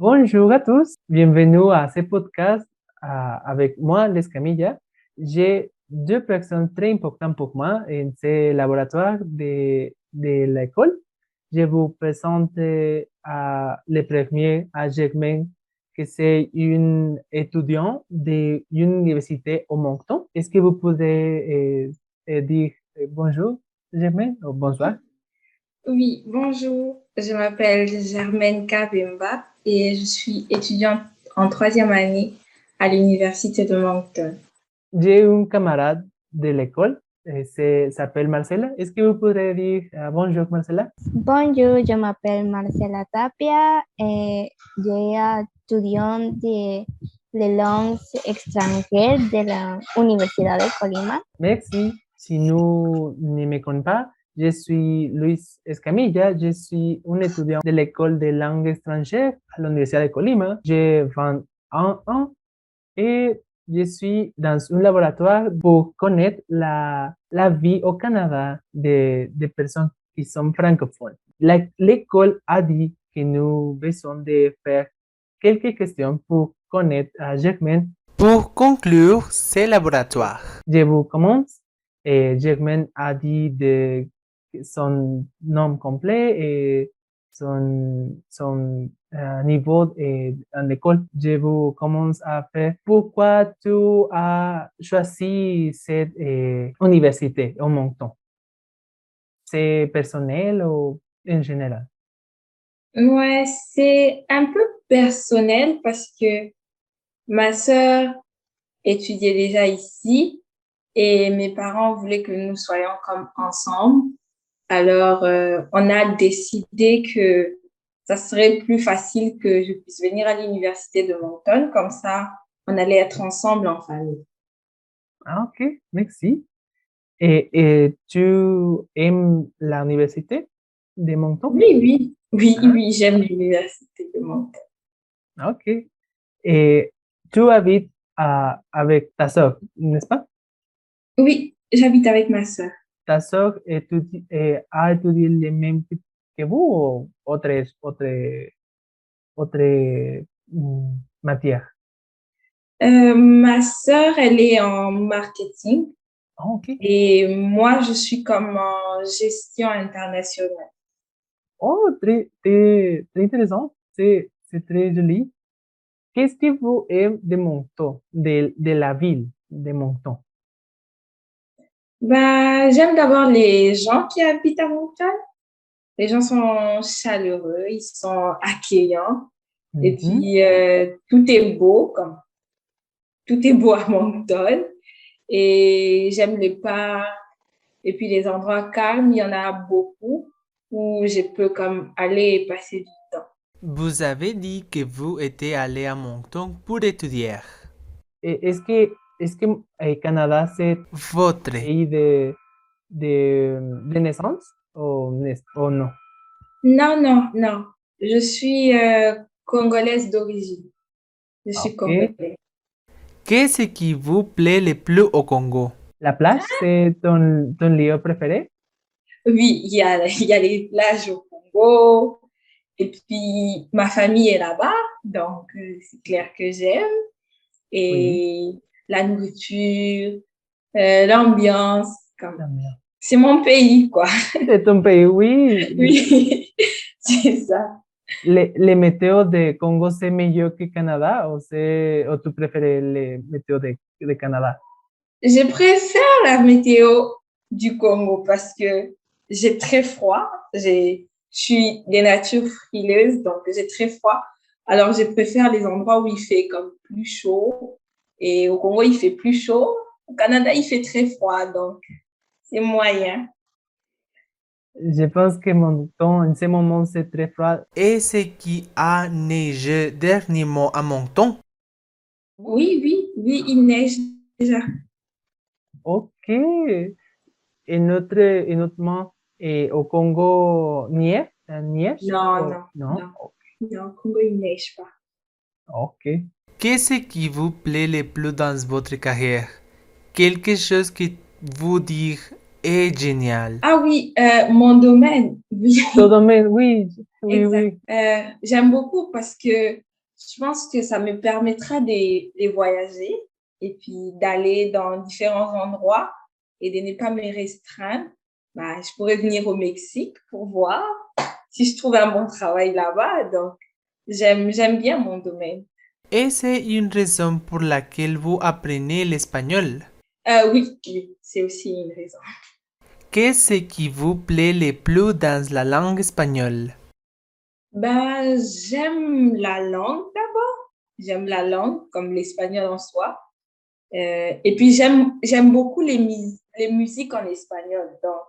Bonjour à tous, bienvenue à ce podcast euh, avec moi, Les Camilla. J'ai deux personnes très importantes pour moi en ce laboratoire de, de l'école. Je vous présente à le premier, à Germain, que c'est une étudiant de l'université au Moncton. Est-ce que vous pouvez euh, dire bonjour, Germain, ou bonsoir? Oui, bonjour. Je m'appelle Germaine Kabemba et je suis étudiante en troisième année à l'université de Moncton. J'ai un camarade de l'école, il s'appelle Marcela. Est-ce que vous pourriez dire uh, bonjour, Marcela? Bonjour, je m'appelle Marcela Tapia et je étudiante de les langues étrangères de la Universidad de Colima. Merci. Si nous ne me connaissez pas, je suis Luis Escamilla, je suis un étudiant de l'école de langues étrangères à l'Université de Colima. J'ai 21 ans et je suis dans un laboratoire pour connaître la, la vie au Canada des de personnes qui sont francophones. L'école a dit que nous besoin de faire quelques questions pour connaître à Germain. Pour conclure ce laboratoire, je vous commence. Et Germain a dit de son nom complet et son, son uh, niveau et, en l'école. Je vous commence à faire pourquoi tu as choisi cette eh, université au Moncton. C'est personnel ou en général? Ouais, c'est un peu personnel parce que ma sœur étudiait déjà ici et mes parents voulaient que nous soyons comme ensemble. Alors, euh, on a décidé que ça serait plus facile que je puisse venir à l'université de Moncton. Comme ça, on allait être ensemble en famille. Ah, ok, merci. Et, et tu aimes l'université de Moncton? Oui, oui, oui, ah. oui, j'aime l'université de Moncton. Ok. Et tu habites à, avec ta soeur, n'est-ce pas? Oui, j'habite avec ma soeur. Ta sœur étudie, a étudié le même que vous ou autre, autre, autre mm, matière? Euh, ma sœur, elle est en marketing. Ok. Et moi, je suis comme en gestion internationale. Oh, très, très, très intéressant. C'est, c'est très joli. Qu'est-ce que vous aimez de Moncton, de, de la ville de Moncton? Ben, j'aime d'abord les gens qui habitent à Moncton. Les gens sont chaleureux, ils sont accueillants. Et Mhm. puis, euh, tout est beau, comme tout est beau à Moncton. Et j'aime les parcs. Et puis, les endroits calmes, il y en a beaucoup où je peux comme aller et passer du temps. vous avez dit que vous étiez allé à Moncton pour étudier. Et Est-ce que, est-ce que eh, Canada, c'est Votre pays de, de, de naissance ou, ou non? Non, non, non. Je suis euh, congolaise d'origine. Je suis Ok. congolaise. Qu'est-ce qui vous plaît le plus au Congo? La plage, c'est ton, ton lieu préféré? Oui, il y a, il y a les plages au Congo. Et puis, ma famille est là-bas. Donc, euh, c'est clair que j'aime. Et la nourriture, euh, l'ambiance, c'est mon pays, quoi. C'est ton pays, oui. Oui, c'est ça. Le, le météo de Congo, c'est meilleur que Canada ou, ou tu préfères le météo de, de Canada? Je préfère la météo du Congo parce que j'ai très froid. J'ai, je suis des natures frileuses, donc j'ai très froid. Alors, je préfère les endroits où il fait comme plus chaud. Et au Congo, il fait plus chaud. Au Canada, il fait très froid, donc c'est moyen. Je pense que mon temps, en ce moment, c'est très froid. Est-ce qui a neigé dernièrement à Moncton? Oui, oui, oui, il neige déjà. Ok. Et notre, et notre et au Congo, neige? euh, neige? Non, Ou- non, non? non. Non, au Congo, il neige pas. Ok. Qu'est-ce qui vous plaît le plus dans votre carrière? Quelque chose que vous dire est génial. Ah oui, euh, mon domaine, oui. Ton domaine, oui, oui, Exact. oui. Euh, J'aime beaucoup parce que je pense que ça me permettra de, de voyager et puis d'aller dans différents endroits et de ne pas me restreindre. Bah, je pourrais venir au Mexique pour voir si je trouve un bon travail là-bas. Donc, j'aime, j'aime bien mon domaine. Et c'est une raison pour laquelle vous apprenez l'espagnol. Euh, oui, oui, c'est aussi une raison. Qu'est-ce qui vous plaît le plus dans la langue espagnole? Ben, j'aime la langue d'abord. J'aime la langue comme l'espagnol en soi. Euh, et puis, j'aime, j'aime beaucoup les, mus- les musiques en espagnol. Donc,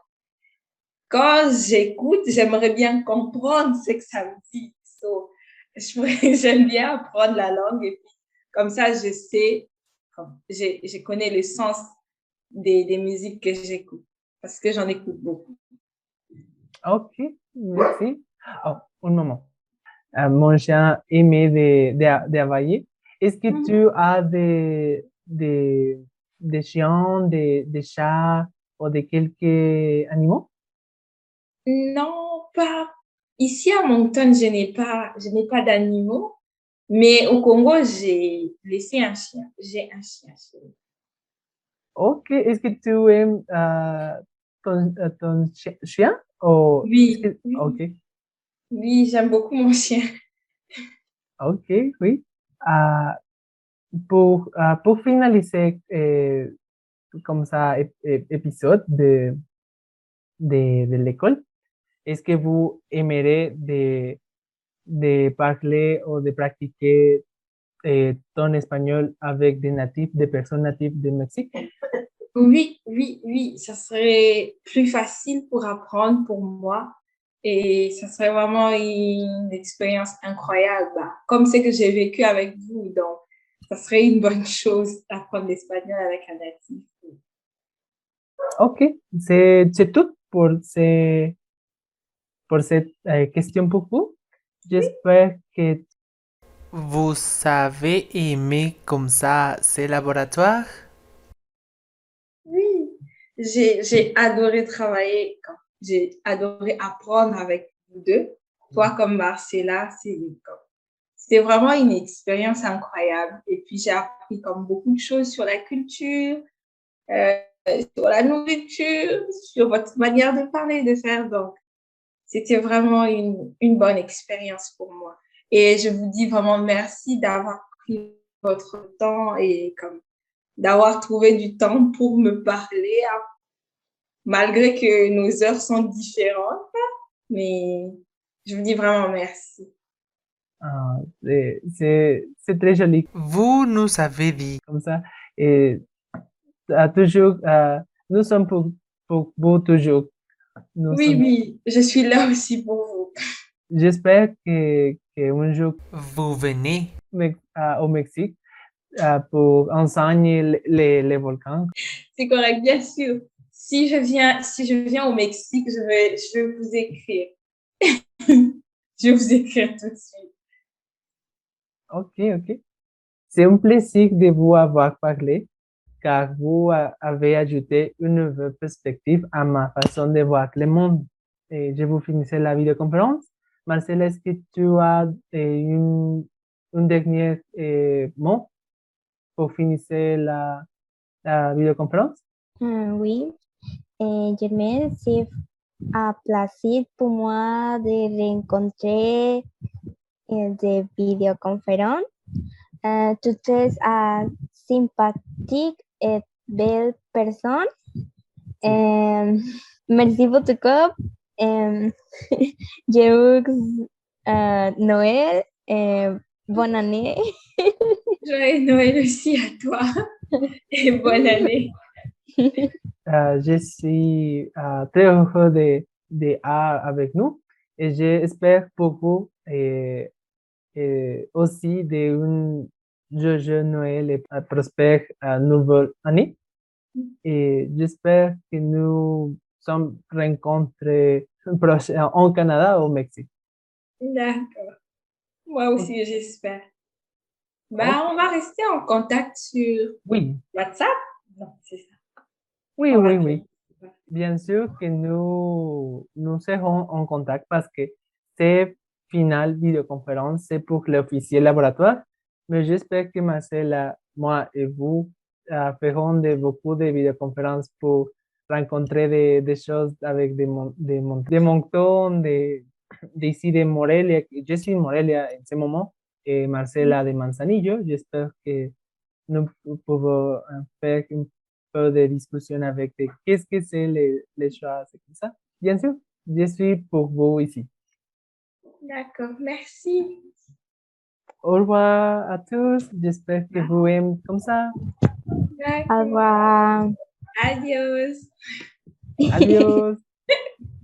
quand j'écoute, j'aimerais bien comprendre ce que ça me dit. So, j'aime bien apprendre la langue et puis, comme ça, je sais, je, je connais le sens des, des musiques que j'écoute parce que j'en écoute beaucoup. Ok, merci. Oh, un moment. Euh, mon chien aimé de, de, de. Est-ce que Mhm. tu as des, des, des chiens, des, des chats ou de quelques animaux? Non, pas. Ici à Moncton, je n'ai pas, je n'ai pas d'animaux, mais au Congo, j'ai laissé un chien. J'ai un chien. chez. Ok, est-ce que tu aimes euh, ton, euh, ton chi- chien? Ou Oui, est-ce que- oui, Ok, oui, j'aime beaucoup mon chien. ok, oui. Ah, pour, ah, pour finaliser eh, comme ça ép- ép- épisode de, de, de l'école, est-ce que vous aimeriez de, de parler ou de pratiquer eh, ton espagnol avec des natifs, des personnes natives du Mexique? Oui, oui, oui, ça serait plus facile pour apprendre pour moi et ça serait vraiment une expérience incroyable, bah, comme ce que j'ai vécu avec vous. Donc, ça serait une bonne chose d'apprendre l'espagnol avec un natif. Ok, c'est tout pour, ce, pour cette eh, question pour vous. J'espère que Vous avez aimé comme ça ces laboratoires? Oui, j'ai, j'ai adoré travailler, j'ai adoré apprendre avec vous deux. Toi comme Marcella, c'était vraiment une expérience incroyable. Et puis j'ai appris comme beaucoup de choses sur la culture, euh, sur la nourriture, sur votre manière de parler, de faire. Donc, c'était vraiment une, une bonne expérience pour moi. Et je vous dis vraiment merci d'avoir pris votre temps et comme d'avoir trouvé du temps pour me parler, hein, malgré que nos heures sont différentes. Mais je vous dis vraiment merci. ah, c'est- très joli Vous nous avez dit. comme ça. Et ah, toujours, ah, nous sommes pour, pour vous toujours. Nous Oui, sommes- oui, je suis là aussi pour vous. J'espère que, que un jour Vous venez. me- au Mexique pour enseigner les, les, les volcans. C'est correct, bien sûr. Si je viens, si je viens au Mexique, je vais, je vais vous écrire. je vais vous écrire tout de suite. Ok, ok. C'est un plaisir de vous avoir parlé car vous ah, avez ajouté une nouvelle perspective à ma façon de voir le monde. Et je vous finissais la vidéoconférence. Marcela, est-ce que tu as eh, une, un dernier eh, mot pour finir la, la vidéoconférence? Ah, oui. Eh, Germaine, c'est un plaisir pour moi de rencontrer des vidéoconférences. Euh, tu es une sympathique et belle personne. Euh, merci beaucoup. Euh, je vous euh, Noël. euh, bonne année. Joyeux Noël aussi à toi et bonne année. Euh, je suis euh, très heureux de, de avoir avec nous et j'espère pour vous et, et aussi d'un joyeux Noël et prospère nouvelle année. Et j'espère que nous sommes rencontrés au Canada ou au Mexique. D'accord. Moi aussi, j'espère. Ben, on va rester en contact sur Oui, WhatsApp. Non, c'est ça. oui, On oui, oui. Bien sûr que nous, nous serons en contact parce que c'est finale vidéoconférence, c'est pour l'officiel laboratoire. Mais j'espère que Marcela, moi et vous euh, ferons de, beaucoup de vidéoconférences pour rencontrer des, des choses avec des, mon- des, mon- des montons de, d'ici de Morelia. Je suis Morelia en ce moment et Marcela de Manzanillo. J'espère que nous pouvons faire un peu de discussion avec de qu'est-ce que c'est les, choses et ça. Bien sûr, je suis pour vous ici. D'accord, merci. Au revoir à tous. J'espère que vous aimez comme ça. Au revoir. Adios. Adiós.